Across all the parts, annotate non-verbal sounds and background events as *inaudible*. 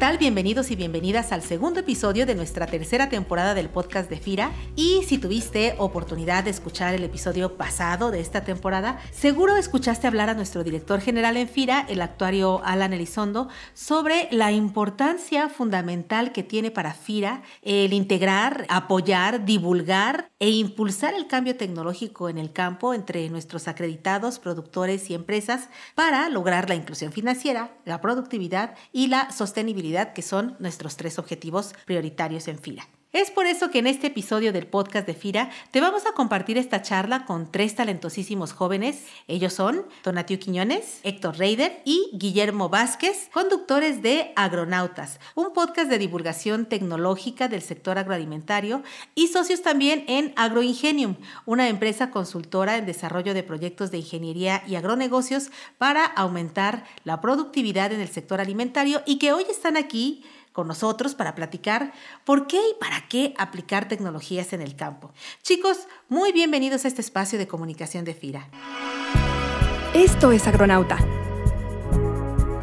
tal? Bienvenidos y bienvenidas al segundo episodio de nuestra tercera temporada del podcast de FIRA. Y si tuviste oportunidad de escuchar el episodio pasado de esta temporada, seguro escuchaste hablar a nuestro director general en FIRA, el actuario Alan Elizondo, sobre la importancia fundamental que tiene para FIRA el integrar, apoyar, divulgar e impulsar el cambio tecnológico en el campo entre nuestros acreditados, productores y empresas para lograr la inclusión financiera, la productividad y la sostenibilidad, que son nuestros tres objetivos prioritarios en fila. Es por eso que en este episodio del podcast de FIRA te vamos a compartir esta charla con tres talentosísimos jóvenes. Ellos son Tonatiu Quiñones, Héctor Reider y Guillermo Vázquez, conductores de Agronautas, un podcast de divulgación tecnológica del sector agroalimentario y socios también en Agroingenium, una empresa consultora en desarrollo de proyectos de ingeniería y agronegocios para aumentar la productividad en el sector alimentario y que hoy están aquí con nosotros para platicar por qué y para qué aplicar tecnologías en el campo. Chicos, muy bienvenidos a este espacio de comunicación de FIRA. Esto es Agronauta.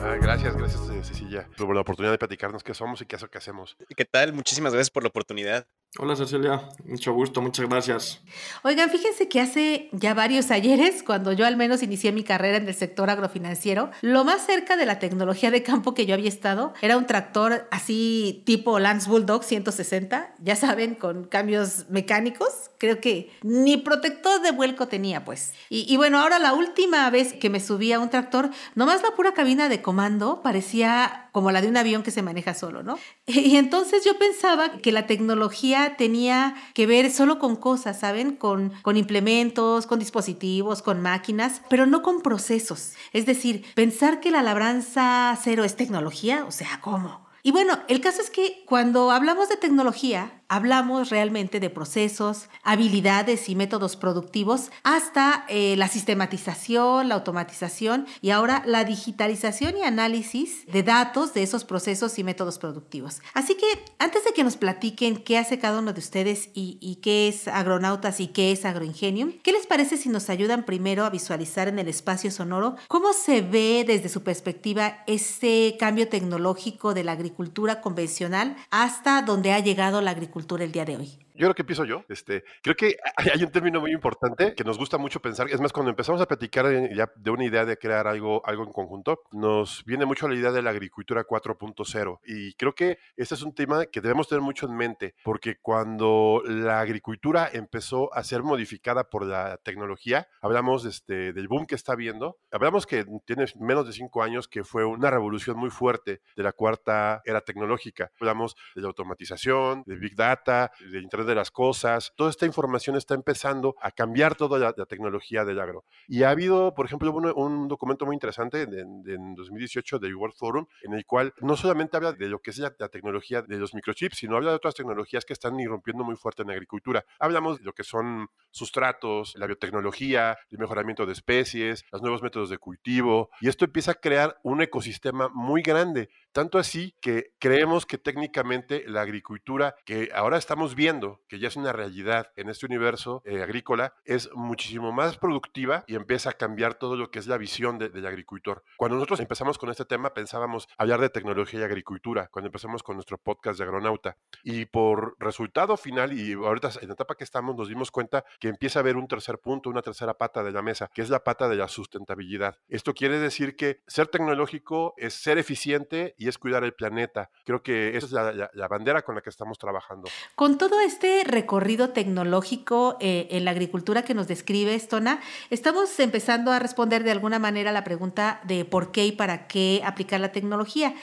Ah, gracias, gracias Cecilia por la oportunidad de platicarnos qué somos y qué es lo que hacemos. ¿Qué tal? Muchísimas gracias por la oportunidad. Hola Cecilia, mucho gusto, muchas gracias. Oigan, fíjense que hace ya varios *laughs* ayeres, cuando yo al menos inicié mi carrera en el sector agrofinanciero, lo más cerca de la tecnología de campo que yo había estado era un tractor así tipo Lance Bulldog 160, ya saben, con cambios mecánicos. Creo que ni protector de vuelco tenía, pues. Y, y bueno, ahora la última vez que me subí a un tractor, nomás la pura cabina de comando parecía como la de un avión que se maneja solo, ¿no? *laughs* Y entonces yo pensaba que la tecnología tenía que ver solo con cosas, ¿saben? Con, con implementos, con dispositivos, con máquinas, pero no con procesos. Es decir, pensar que la labranza cero es tecnología, o sea, ¿cómo? Y bueno, el caso es que cuando hablamos de tecnología, hablamos realmente de procesos, habilidades y métodos productivos, hasta eh, la sistematización, la automatización y ahora la digitalización y análisis de datos de esos procesos y métodos productivos. Así que antes de que nos platiquen qué hace cada uno de ustedes y, qué es Agronautas y qué es Agroingenium, ¿qué les parece si nos ayudan primero a visualizar en el espacio sonoro cómo se ve desde su perspectiva ese cambio tecnológico de la agricultura convencional hasta donde ha llegado la agricultura? El día de hoy? Yo creo que empiezo yo. Este, creo que *laughs* hay un término muy importante que nos gusta mucho pensar. Es más, cuando empezamos a platicar ya de una idea de crear algo, algo en conjunto, nos viene mucho la idea de la agricultura 4.0. Y creo que este es un tema que debemos tener mucho en mente, porque cuando la agricultura empezó a ser modificada por la tecnología, hablamos este, del boom que está viendo. Hablamos que tiene menos de cinco años que fue una revolución muy fuerte de la cuarta era tecnológica. Hablamos de la automatización, de Big Data, de Internet de las cosas. Toda esta información está empezando a cambiar toda la, tecnología del agro. Y ha habido, por ejemplo, un, documento muy interesante en, 2018 del World Forum, en el cual no solamente habla de lo que es la, tecnología de los microchips, sino habla de otras tecnologías que están irrumpiendo muy fuerte en la agricultura. Hablamos de lo que son sustratos, la biotecnología, el mejoramiento de especies, los nuevos métodos de cultivo, y esto empieza a crear un ecosistema muy grande tanto así que creemos que técnicamente la agricultura que ahora estamos viendo, que ya es una realidad en este universo eh, agrícola, es muchísimo más productiva y empieza a cambiar todo lo que es la visión del agricultor. Cuando nosotros empezamos con este tema pensábamos hablar de tecnología y agricultura, cuando empezamos con nuestro podcast de Agronauta. Y por resultado final, y ahorita en la etapa que estamos, nos dimos cuenta que empieza a haber un tercer punto, una tercera pata de la mesa, que es la pata de la sustentabilidad. Esto quiere decir que ser tecnológico es ser eficiente y es cuidar el planeta. Creo que esa es la, bandera con la que estamos trabajando. Con todo este recorrido tecnológico eh, en la agricultura que nos describe Estona, estamos empezando a responder de alguna manera la pregunta de por qué y para qué aplicar la tecnología.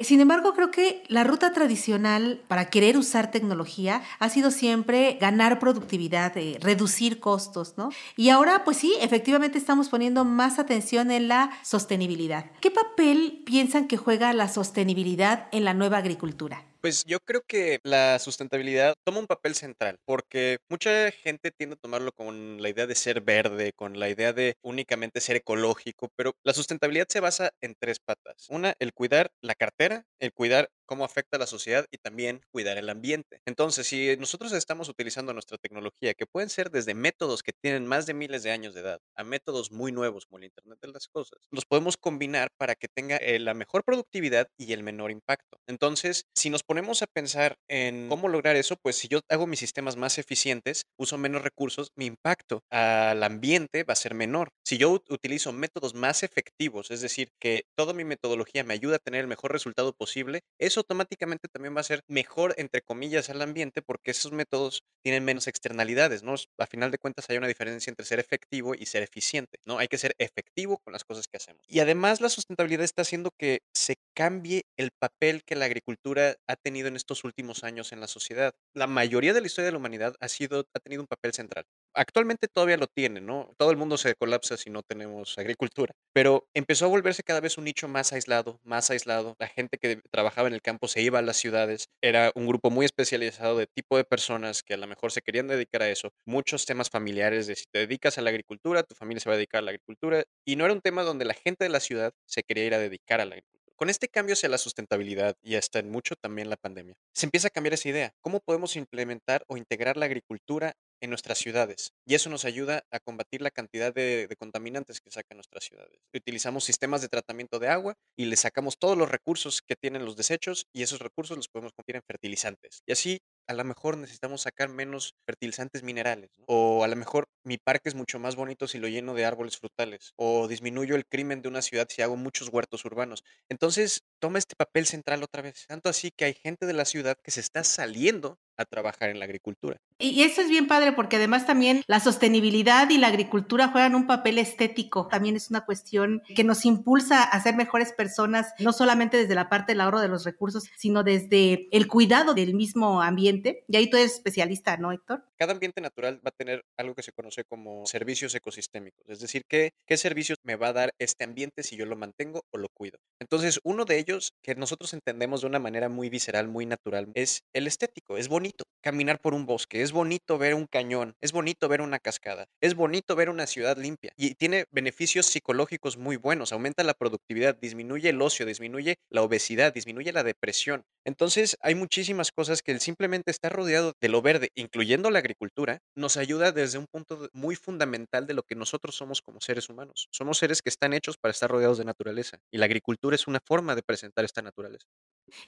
Sin embargo, creo que la ruta tradicional para querer usar tecnología ha sido siempre ganar productividad, eh, reducir costos, ¿no? Y ahora, pues sí, efectivamente estamos poniendo más atención en la sostenibilidad. ¿Qué papel piensan que juega la sostenibilidad en la nueva agricultura? Pues yo creo que la sustentabilidad toma un papel central, porque mucha gente tiende a tomarlo con la idea de ser verde, con la idea de únicamente ser ecológico, pero la sustentabilidad se basa en tres patas. Una, el cuidar la cartera, el cuidar cómo afecta a la sociedad y también cuidar el ambiente. Entonces, si nosotros estamos utilizando nuestra tecnología, que pueden ser desde métodos que tienen más de miles de años de edad a métodos muy nuevos como el Internet de las Cosas, los podemos combinar para que tenga eh, la mejor productividad y el menor impacto. Entonces, si nos ponemos a pensar en cómo lograr eso, pues si yo hago mis sistemas más eficientes, uso menos recursos, mi impacto al ambiente va a ser menor. Si yo utilizo métodos más efectivos, es decir, que toda mi metodología me ayuda a tener el mejor resultado posible, automáticamente también va a ser mejor, entre comillas, al ambiente porque esos métodos tienen menos externalidades, ¿no? A final de cuentas hay una diferencia entre ser efectivo y ser eficiente, ¿no? Hay que ser efectivo con las cosas que hacemos. Y además la sustentabilidad está haciendo que se cambie el papel que la agricultura ha tenido en estos últimos años en la sociedad. La mayoría de la historia de la humanidad ha sido ha tenido un papel central. Actualmente todavía lo tiene, ¿no? Todo el mundo se colapsa si no tenemos agricultura, pero empezó a volverse cada vez un nicho más aislado, más aislado. La gente que trabajaba en el campo se iba a las ciudades, era un grupo muy especializado de tipo de personas que a lo mejor se querían dedicar a eso. Muchos temas familiares de si te dedicas a la agricultura, tu familia se va a dedicar a la agricultura, y no era un tema donde la gente de la ciudad se quería ir a dedicar a la agricultura. Con este cambio hacia la sustentabilidad y hasta en mucho también la pandemia, se empieza a cambiar esa idea. ¿Cómo podemos implementar o integrar la agricultura en nuestras ciudades. Y eso nos ayuda a combatir la cantidad de, contaminantes que sacan nuestras ciudades. Utilizamos sistemas de tratamiento de agua y le sacamos todos los recursos que tienen los desechos y esos recursos los podemos convertir en fertilizantes. Y así a lo mejor necesitamos sacar menos fertilizantes minerales. O a lo mejor mi parque es mucho más bonito si lo lleno de árboles frutales. O disminuyo el crimen de una ciudad si hago muchos huertos urbanos. Entonces, toma este papel central otra vez. Tanto así que hay gente de la ciudad que se está saliendo a trabajar en la agricultura. Y eso es bien padre porque además también la sostenibilidad y la agricultura juegan un papel estético. También es una cuestión que nos impulsa a ser mejores personas, no solamente desde la parte del ahorro de los recursos, sino desde el cuidado del mismo ambiente. Y ahí tú eres especialista, ¿no, Héctor? Cada ambiente natural va a tener algo que se conoce como servicios ecosistémicos, es decir, ¿qué, qué servicios me va a dar este ambiente si yo lo mantengo o lo cuido. Entonces, uno de ellos que nosotros entendemos de una manera muy visceral, muy natural, es el estético. Es bonito caminar por un bosque, es bonito ver un cañón, es bonito ver una cascada, es bonito ver una ciudad limpia y tiene beneficios psicológicos muy buenos, aumenta la productividad, disminuye el ocio, disminuye la obesidad, disminuye la depresión. Entonces hay muchísimas cosas que el simplemente estar rodeado de lo verde, incluyendo la agricultura, nos ayuda desde un punto muy fundamental de lo que nosotros somos como seres humanos. Somos seres que están hechos para estar rodeados de naturaleza y la agricultura es una forma de presentar esta naturaleza.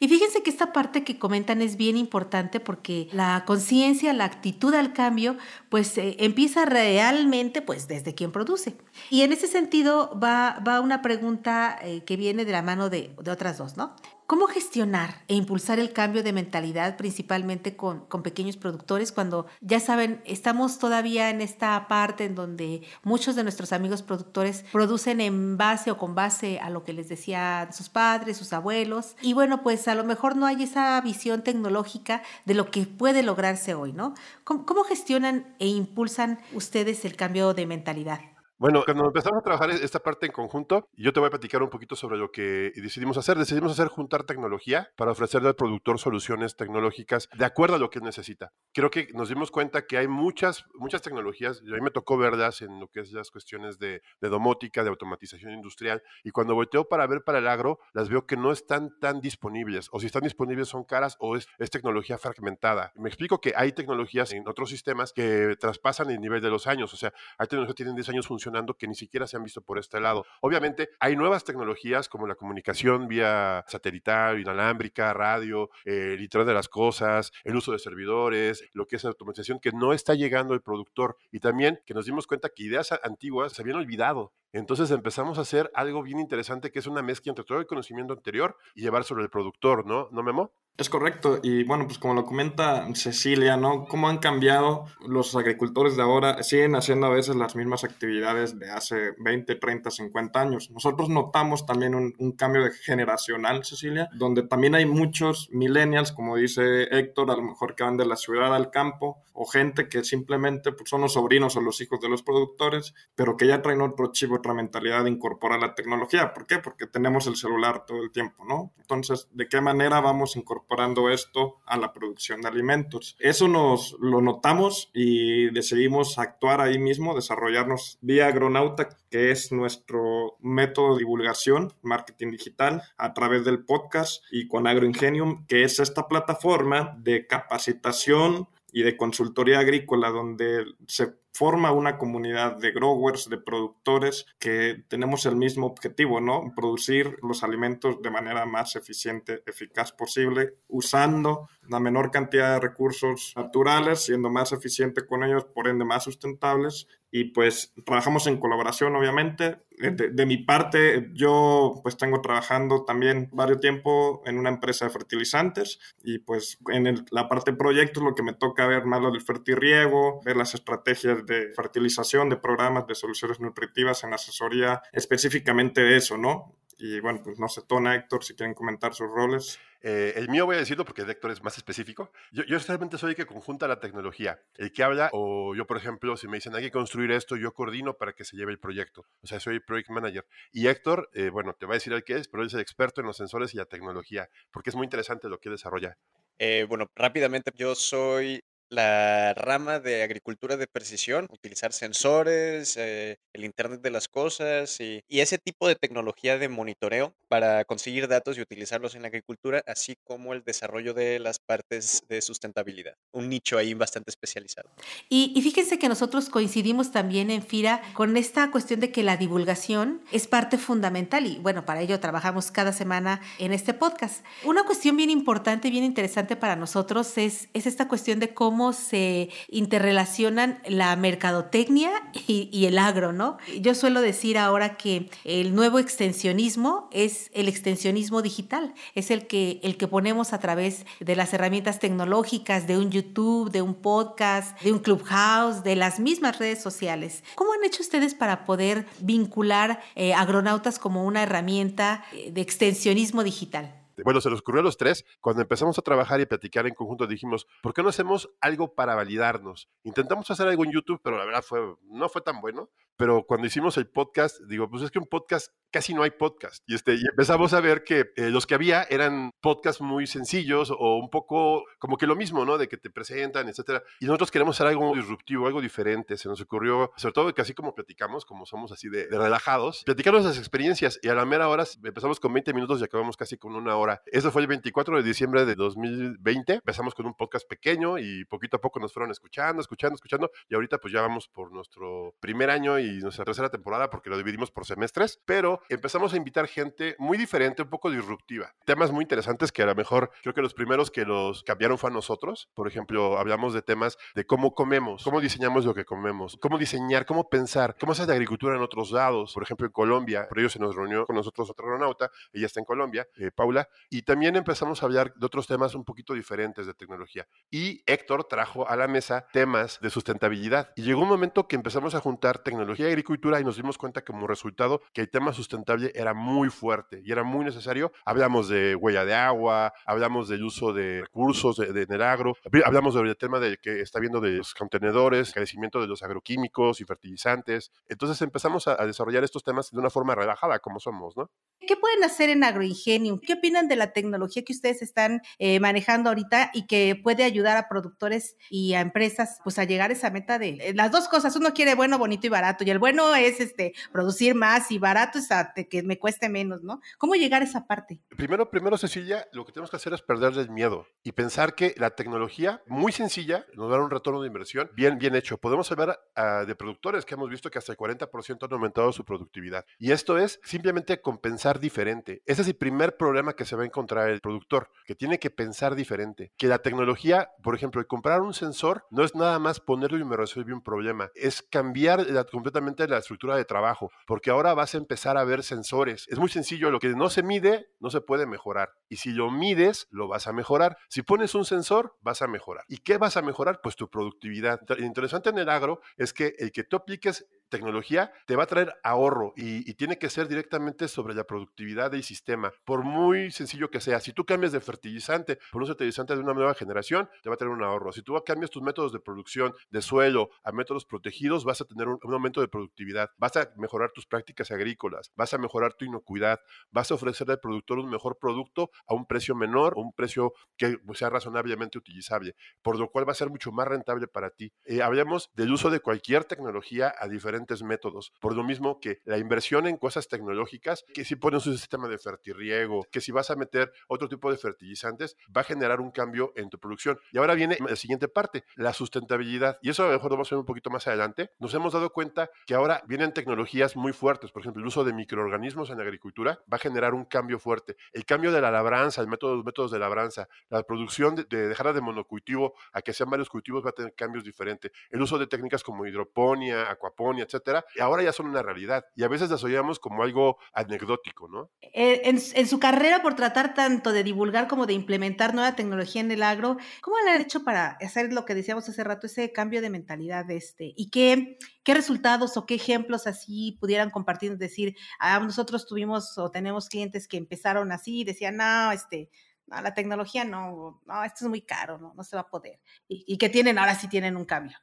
Y fíjense que esta parte que comentan es bien importante porque la conciencia, la actitud al cambio, pues eh, empieza realmente pues desde quien produce. Y en ese sentido va, va una pregunta eh, que viene de la mano de, de otras dos, ¿no? ¿Cómo gestionar e impulsar el cambio de mentalidad principalmente con, con, pequeños productores cuando ya saben, estamos todavía en esta parte en donde muchos de nuestros amigos productores producen en base o con base a lo que les decían sus padres, sus abuelos? Y bueno, pues a lo mejor no hay esa visión tecnológica de lo que puede lograrse hoy, ¿no? ¿Cómo, cómo gestionan e impulsan ustedes el cambio de mentalidad? Bueno, cuando empezamos a trabajar esta parte en conjunto, yo te voy a platicar un poquito sobre lo que decidimos hacer. Decidimos hacer juntar tecnología para ofrecerle al productor soluciones tecnológicas de acuerdo a lo que necesita. Creo que nos dimos cuenta que hay muchas, muchas tecnologías, a mí me tocó verlas en lo que es las cuestiones de, de domótica, de automatización industrial, y cuando volteo para ver para el agro, las veo que no están tan disponibles, o si están disponibles son caras o es, es tecnología fragmentada. Me explico que hay tecnologías en otros sistemas que traspasan el nivel de los años, o sea, hay tecnologías que tienen 10 años funcionando que ni siquiera se han visto por este lado. Obviamente hay nuevas tecnologías como la comunicación vía satelital, inalámbrica, radio, el Internet de las cosas, el uso de servidores, lo que es automatización que no está llegando el productor y también que nos dimos cuenta que ideas antiguas se habían olvidado. Entonces empezamos a hacer algo bien interesante que es una mezcla entre todo el conocimiento anterior y llevar sobre el productor, ¿no? ¿No, Memo? Es correcto, y bueno, pues como lo comenta Cecilia, ¿no? ¿Cómo han cambiado los agricultores de ahora? Siguen haciendo a veces las mismas actividades de hace 20, 30, 50 años. Nosotros notamos también un, un cambio de generacional, Cecilia, donde también hay muchos millennials, como dice Héctor, a lo mejor que van de la ciudad al campo, o gente que simplemente pues, son los sobrinos o los hijos de los productores, pero que ya traen otro chip, mentalidad de incorporar la tecnología. ¿Por qué? Porque tenemos el celular todo el tiempo, ¿no? Entonces, ¿de qué manera vamos incorporando esto a la producción de alimentos? Eso nos lo notamos y decidimos actuar ahí mismo, desarrollarnos vía Agronauta, que es nuestro método de divulgación, marketing digital, a través del podcast y con AgroIngenium, que es esta plataforma de capacitación y de consultoría agrícola donde se forma una comunidad de growers, de productores que tenemos el mismo objetivo, ¿no? Producir los alimentos de manera más eficiente, eficaz posible, usando la menor cantidad de recursos naturales, siendo más eficiente con ellos, por ende más sustentables. Y pues trabajamos en colaboración, obviamente. De, mi parte, yo pues tengo trabajando también varios tiempo en una empresa de fertilizantes y pues en la parte de proyectos lo que me toca ver más lo del fertirriego, ver las estrategias de fertilización, de programas de soluciones nutritivas en asesoría específicamente de eso, ¿no? Y bueno, pues no sé, Tona, Héctor, si quieren comentar sus roles. Eh, el mío voy a decirlo porque el Héctor es más específico. Yo, yo realmente soy el que conjunta la tecnología. El que habla, o yo, por ejemplo, si me dicen hay que construir esto, yo coordino para que se lleve el proyecto. O sea, soy project manager. Y Héctor, eh, bueno, te va a decir el que es, pero él es el experto en los sensores y la tecnología, porque es muy interesante lo que desarrolla. Eh, bueno, rápidamente, yo soy la rama de agricultura de precisión, utilizar sensores, eh, el Internet de las Cosas y, ese tipo de tecnología de monitoreo para conseguir datos y utilizarlos en la agricultura, así como el desarrollo de las partes de sustentabilidad. Un nicho ahí bastante especializado. Y, y fíjense que nosotros coincidimos también en FIRA con esta cuestión de que la divulgación es parte fundamental y bueno, para ello trabajamos cada semana en este podcast. Una cuestión bien importante, bien interesante para nosotros es esta cuestión de cómo cómo se interrelacionan la mercadotecnia y, el agro, ¿no? Yo suelo decir ahora que el nuevo extensionismo es el extensionismo digital, es el que, el que ponemos a través de las herramientas tecnológicas, de un YouTube, de un podcast, de un clubhouse, de las mismas redes sociales. ¿Cómo han hecho ustedes para poder vincular eh, agronautas como una herramienta eh, de extensionismo digital? Bueno, se nos ocurrió a los tres, cuando empezamos a trabajar y platicar en conjunto, dijimos, ¿por qué no hacemos algo para validarnos? Intentamos hacer algo en YouTube, pero la verdad fue, no fue tan bueno. Pero cuando hicimos el podcast, digo, pues es que un podcast casi no hay podcast. Y, este, y empezamos a ver que eh, los que había eran podcasts muy sencillos o un poco como que lo mismo, ¿no? De que te presentan, etcétera. Y nosotros queremos hacer algo disruptivo, algo diferente. Se nos ocurrió, sobre todo que así como platicamos, como somos así de, de relajados, platicar nuestras experiencias. Y a la mera hora empezamos con 20 minutos y acabamos casi con una hora. Eso fue el 24 de diciembre de 2020. Empezamos con un podcast pequeño y poquito a poco nos fueron escuchando, escuchando, escuchando. Y ahorita pues ya vamos por nuestro primer año y nuestra tercera temporada porque lo dividimos por semestres. Pero empezamos a invitar gente muy diferente, un poco disruptiva. Temas muy interesantes que a lo mejor creo que los primeros que los cambiaron fue a nosotros. Por ejemplo, hablamos de temas de cómo comemos, cómo diseñamos lo que comemos, cómo diseñar, cómo pensar, cómo hacer de agricultura en otros lados. Por ejemplo, en Colombia, por ello se nos reunió con nosotros otra aeronauta, ella está en Colombia, eh, Paula, y también empezamos a hablar de otros temas un poquito diferentes de tecnología. Y Héctor trajo a la mesa temas de sustentabilidad. Y llegó un momento que empezamos a juntar tecnología y agricultura y nos dimos cuenta como resultado que el tema sustentable era muy fuerte y era muy necesario. Hablamos de huella de agua, hablamos del uso de recursos de, de, en el agro, hablamos del tema de que está viendo de los contenedores, crecimiento de los agroquímicos y fertilizantes. Entonces empezamos a, a desarrollar estos temas de una forma relajada como somos, ¿no? ¿Qué pueden hacer en Agroingenium? ¿Qué opinan de la tecnología que ustedes están eh, manejando ahorita y que puede ayudar a productores y a empresas pues a llegar a esa meta de eh, las dos cosas? Uno quiere bueno, bonito y barato y el bueno es este producir más y barato es a, que me cueste menos, ¿no? ¿Cómo llegar a esa parte? Primero, primero Cecilia, lo que tenemos que hacer es perderle el miedo y pensar que la tecnología muy sencilla nos dará un retorno de inversión bien, bien hecho. Podemos hablar uh, de productores que hemos visto que hasta el 40% han aumentado su productividad y esto es simplemente compensar diferente. Ese es el primer problema que se va a encontrar el productor, que tiene que pensar diferente. Que la tecnología, por ejemplo, el comprar un sensor no es nada más ponerlo y me resuelve un problema, es cambiar completamente la estructura de trabajo, porque ahora vas a empezar a ver sensores. Es muy sencillo, lo que no se mide no se puede mejorar. Y si lo mides, lo vas a mejorar. Si pones un sensor, vas a mejorar. ¿Y qué vas a mejorar? Pues tu productividad. Lo interesante en el agro es que el que tú apliques tecnología te va a traer ahorro y, tiene que ser directamente sobre la productividad del sistema, por muy sencillo que sea. Si tú cambias de fertilizante por un fertilizante de una nueva generación, te va a traer un ahorro. Si tú cambias tus métodos de producción de suelo a métodos protegidos, vas a tener un, aumento de productividad, vas a mejorar tus prácticas agrícolas, vas a mejorar tu inocuidad, vas a ofrecer al productor un mejor producto a un precio menor, un precio que pues, sea razonablemente utilizable, por lo cual va a ser mucho más rentable para ti. Eh, hablamos del uso de cualquier tecnología a diferentes métodos, por lo mismo que la inversión en cosas tecnológicas, que si pones un sistema de fertirriego, que si vas a meter otro tipo de fertilizantes, va a generar un cambio en tu producción. Y ahora viene la siguiente parte, la sustentabilidad. Y eso a lo mejor lo vamos a ver un poquito más adelante. Nos hemos dado cuenta que ahora vienen tecnologías muy fuertes, por ejemplo, el uso de microorganismos en la agricultura va a generar un cambio fuerte. El cambio de la labranza, el método, los métodos de labranza, la producción de, de dejar de monocultivo a que sean varios cultivos va a tener cambios diferentes. El uso de técnicas como hidroponía, acuaponía, etcétera, ahora ya son una realidad y a veces las oíamos como algo anecdótico, ¿no? Eh, en, su carrera por tratar tanto de divulgar como de implementar nueva tecnología en el agro, ¿cómo le han hecho para hacer lo que decíamos hace rato, ese cambio de mentalidad este? ¿Y qué, qué resultados o qué ejemplos así pudieran compartir? Decir, ah, nosotros tuvimos o tenemos clientes que empezaron así y decían, no, este, no, la tecnología no, no, esto es muy caro, no, no se va a poder. Y, y que tienen, ahora sí tienen un cambio.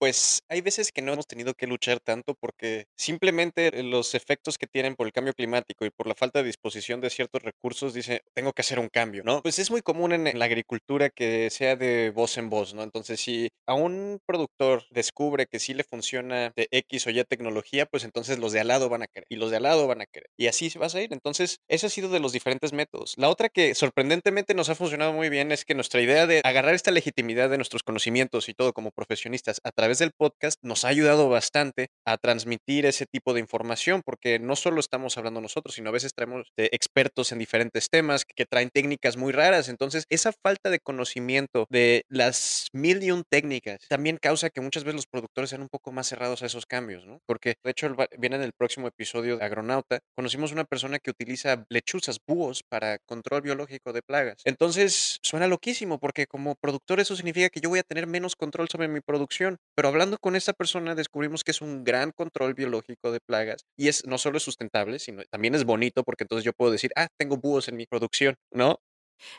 Pues hay veces que no hemos tenido que luchar tanto porque simplemente los efectos que tienen por el cambio climático y por la falta de disposición de ciertos recursos dice, tengo que hacer un cambio, ¿no? Pues es muy común en la agricultura que sea de voz en voz, ¿no? Entonces, si a un productor descubre que sí le funciona de X o Y tecnología, pues entonces los de al lado van a querer y los de al lado van a querer. Y así se va a ir. Entonces, eso ha sido de los diferentes métodos. La otra que sorprendentemente nos ha funcionado muy bien es que nuestra idea de agarrar esta legitimidad de nuestros conocimientos y todo como profesionistas a través del podcast nos ha ayudado bastante a transmitir ese tipo de información, porque no solo estamos hablando nosotros, sino a veces traemos de expertos en diferentes temas que traen técnicas muy raras. Entonces, esa falta de conocimiento de las mil y un técnicas también causa que muchas veces los productores sean un poco más cerrados a esos cambios, ¿no? Porque, de hecho, viene en el próximo episodio de Agronauta, conocimos una persona que utiliza lechuzas, búhos para control biológico de plagas. Entonces, suena loquísimo, porque como productor eso significa que yo voy a tener menos control sobre mi producción, pero hablando con esta persona descubrimos que es un gran control biológico de plagas y es no solo sustentable, sino también es bonito porque entonces yo puedo decir, ah, tengo búhos en mi producción, ¿no?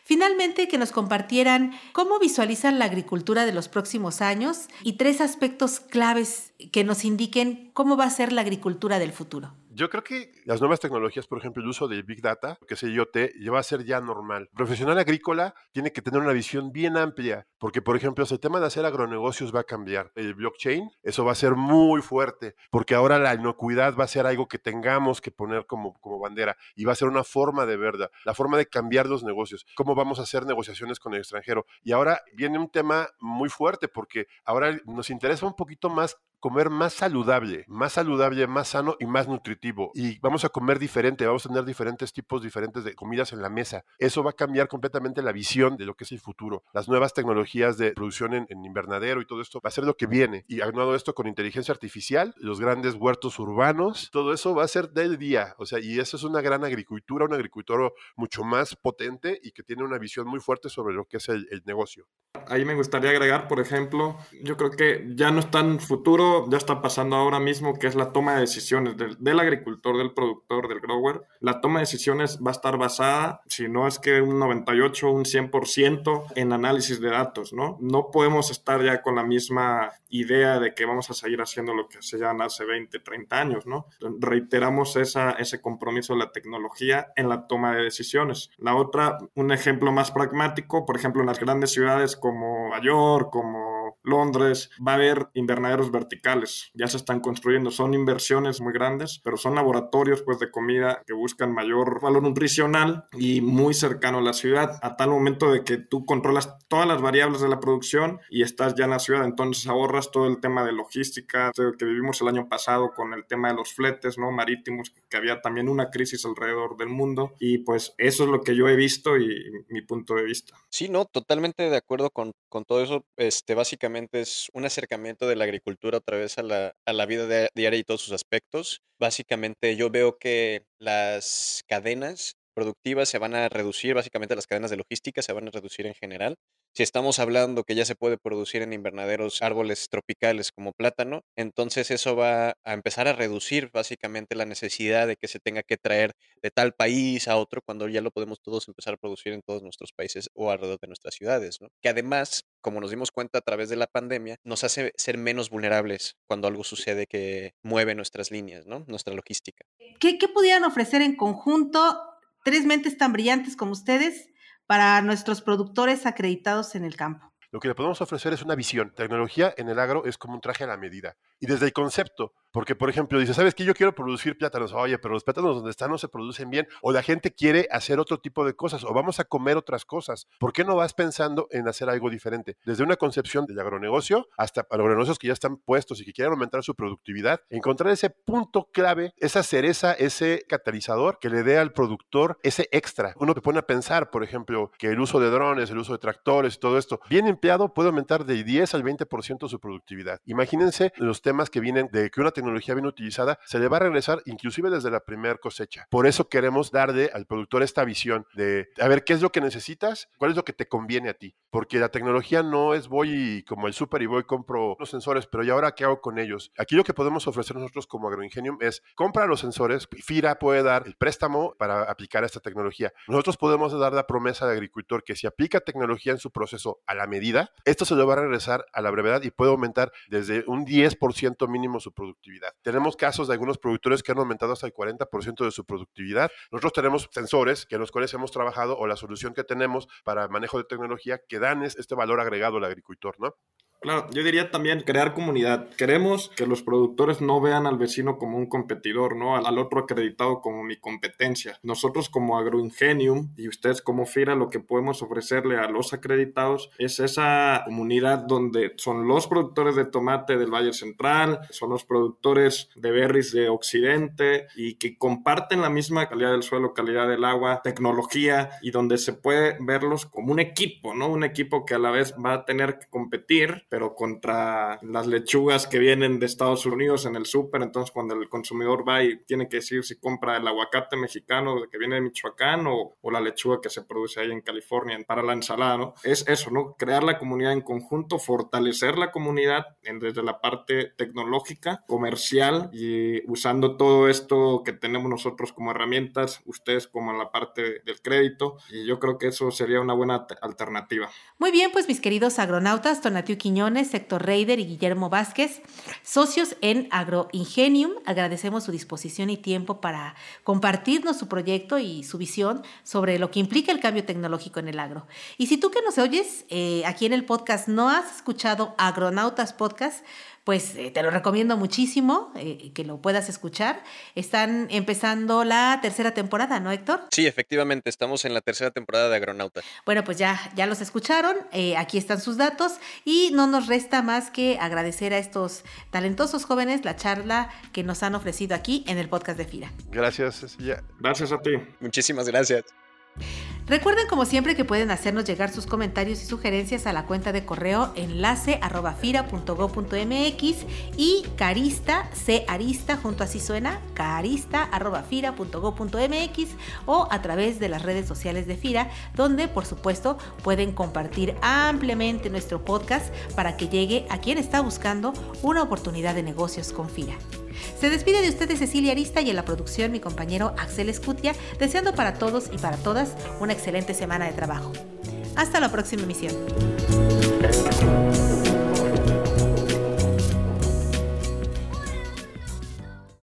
Finalmente, que nos compartieran cómo visualizan la agricultura de los próximos años y tres aspectos claves que nos indiquen cómo va a ser la agricultura del futuro. Yo creo que las nuevas tecnologías, por ejemplo, el uso de Big Data, que es IoT, ya va a ser ya normal. El profesional agrícola tiene que tener una visión bien amplia, porque, por ejemplo, el tema de hacer agronegocios va a cambiar. El blockchain, eso va a ser muy fuerte, porque ahora la inocuidad va a ser algo que tengamos que poner como, como bandera y va a ser una forma de verdad, la forma de cambiar los negocios, cómo vamos a hacer negociaciones con el extranjero. Y ahora viene un tema muy fuerte, porque ahora nos interesa un poquito más comer más saludable, más saludable, más sano y más nutritivo. Y vamos a comer diferente, vamos a tener diferentes tipos diferentes de comidas en la mesa. Eso va a cambiar completamente la visión de lo que es el futuro. Las nuevas tecnologías de producción en, invernadero y todo esto va a ser lo que viene. Y aunado esto con inteligencia artificial, los grandes huertos urbanos, todo eso va a ser del día. O sea, y eso es una gran agricultura, un agricultor mucho más potente y que tiene una visión muy fuerte sobre lo que es el, el negocio. Ahí me gustaría agregar, por ejemplo, yo creo que ya no es tan futuro ya está pasando ahora mismo, que es la toma de decisiones del, del, agricultor, del productor, del grower. La toma de decisiones va a estar basada, si no es que un 98, un 100% en análisis de datos, ¿no? No podemos estar ya con la misma idea de que vamos a seguir haciendo lo que hacían hace 20, 30 años, ¿no? Reiteramos esa, ese compromiso de la tecnología en la toma de decisiones. La otra, un ejemplo más pragmático, por ejemplo, en las grandes ciudades como Nueva York, como Londres, va a haber invernaderos verticales, ya se están construyendo, son inversiones muy grandes, pero son laboratorios pues de comida que buscan mayor valor nutricional y muy cercano a la ciudad, a tal momento de que tú controlas todas las variables de la producción y estás ya en la ciudad, entonces ahorras todo el tema de logística que vivimos el año pasado con el tema de los fletes, ¿no? Marítimos, que había también una crisis alrededor del mundo y pues eso es lo que yo he visto y mi punto de vista. Sí, no, totalmente de acuerdo con, con todo eso. Este, básicamente es un acercamiento de la agricultura otra vez a la, a la vida diaria y todos sus aspectos. Básicamente yo veo que las cadenas productivas se van a reducir, básicamente las cadenas de logística se van a reducir en general. Si estamos hablando que ya se puede producir en invernaderos árboles tropicales como plátano, entonces eso va a empezar a reducir básicamente la necesidad de que se tenga que traer de tal país a otro cuando ya lo podemos todos empezar a producir en todos nuestros países o alrededor de nuestras ciudades, ¿no? Que además, como nos dimos cuenta a través de la pandemia, nos hace ser menos vulnerables cuando algo sucede que mueve nuestras líneas, ¿no? Nuestra logística. ¿Qué, qué pudieran ofrecer en conjunto tres mentes tan brillantes como ustedes para nuestros productores acreditados en el campo? Lo que le podemos ofrecer es una visión. Tecnología en el agro es como un traje a la medida. Y desde el concepto, porque, por ejemplo, dice, ¿sabes qué? Yo quiero producir plátanos. Oye, pero los plátanos donde están no se producen bien. O la gente quiere hacer otro tipo de cosas. O vamos a comer otras cosas. ¿Por qué no vas pensando en hacer algo diferente? Desde una concepción del agronegocio hasta agronegocios que ya están puestos y que quieren aumentar su productividad. Encontrar ese punto clave, esa cereza, ese catalizador que le dé al productor ese extra. Uno que pone a pensar, por ejemplo, que el uso de drones, el uso de tractores y todo esto, bien empleado puede aumentar de 10 al 20% su productividad. Imagínense los temas que vienen de que una tecnología bien utilizada se le va a regresar inclusive desde la primera cosecha. Por eso queremos darle al productor esta visión de a ver qué es lo que necesitas, cuál es lo que te conviene a ti, porque la tecnología no es voy como el súper y voy compro los sensores, pero ¿y ahora qué hago con ellos? Aquí lo que podemos ofrecer nosotros como Agroingenium es compra los sensores, FIRA puede dar el préstamo para aplicar esta tecnología. Nosotros podemos dar la promesa al agricultor que si aplica tecnología en su proceso a la medida, esto se le va a regresar a la brevedad y puede aumentar desde un 10% mínimo su productividad. Tenemos casos de algunos productores que han aumentado hasta el 40% de su productividad. Nosotros tenemos sensores que los cuales hemos trabajado o la solución que tenemos para manejo de tecnología que dan este valor agregado al agricultor, ¿no? Claro, yo diría también crear comunidad. Queremos que los productores no vean al vecino como un competidor, ¿no? Al, otro acreditado como mi competencia. Nosotros como Agroingenium y ustedes como FIRA lo que podemos ofrecerle a los acreditados es esa comunidad donde son los productores de tomate del Valle Central, son los productores de berries de Occidente y que comparten la misma calidad del suelo, calidad del agua, tecnología y donde se puede verlos como un equipo, ¿no? Un equipo que a la vez va a tener que competir pero contra las lechugas que vienen de Estados Unidos en el súper. Entonces, cuando el consumidor va y tiene que decir si compra el aguacate mexicano que viene de Michoacán o, o la lechuga que se produce ahí en California para la ensalada, ¿no? Es eso, ¿no? Crear la comunidad en conjunto, fortalecer la comunidad en, desde la parte tecnológica, comercial y usando todo esto que tenemos nosotros como herramientas, ustedes como en la parte del crédito. Y yo creo que eso sería una buena alternativa. Muy bien, pues mis queridos agronautas, Tonatiu Quiñones, Sector Raider y Guillermo Vázquez, socios en Agroingenium. Agradecemos su disposición y tiempo para compartirnos su proyecto y su visión sobre lo que implica el cambio tecnológico en el agro. Y si tú que nos oyes eh, aquí en el podcast no has escuchado Agronautas Podcast, pues eh, te lo recomiendo muchísimo eh, que lo puedas escuchar. Están empezando la tercera temporada, ¿no, Héctor? Sí, efectivamente, estamos en la tercera temporada de Agronauta. Bueno, pues ya, ya los escucharon, eh, aquí están sus datos y no nos resta más que agradecer a estos talentosos jóvenes la charla que nos han ofrecido aquí en el podcast de FIRA. Gracias, Cecilia. Gracias a ti. Muchísimas gracias. Recuerden como siempre que pueden hacernos llegar sus comentarios y sugerencias a la cuenta de correo enlace y carista, c arista, junto así suena, carista o a través de las redes sociales de FIRA, donde por supuesto pueden compartir ampliamente nuestro podcast para que llegue a quien está buscando una oportunidad de negocios con FIRA. Se despide de ustedes Cecilia Arista y en la producción mi compañero Axel Escutia, deseando para todos y para todas una excelente semana de trabajo. Hasta la próxima emisión.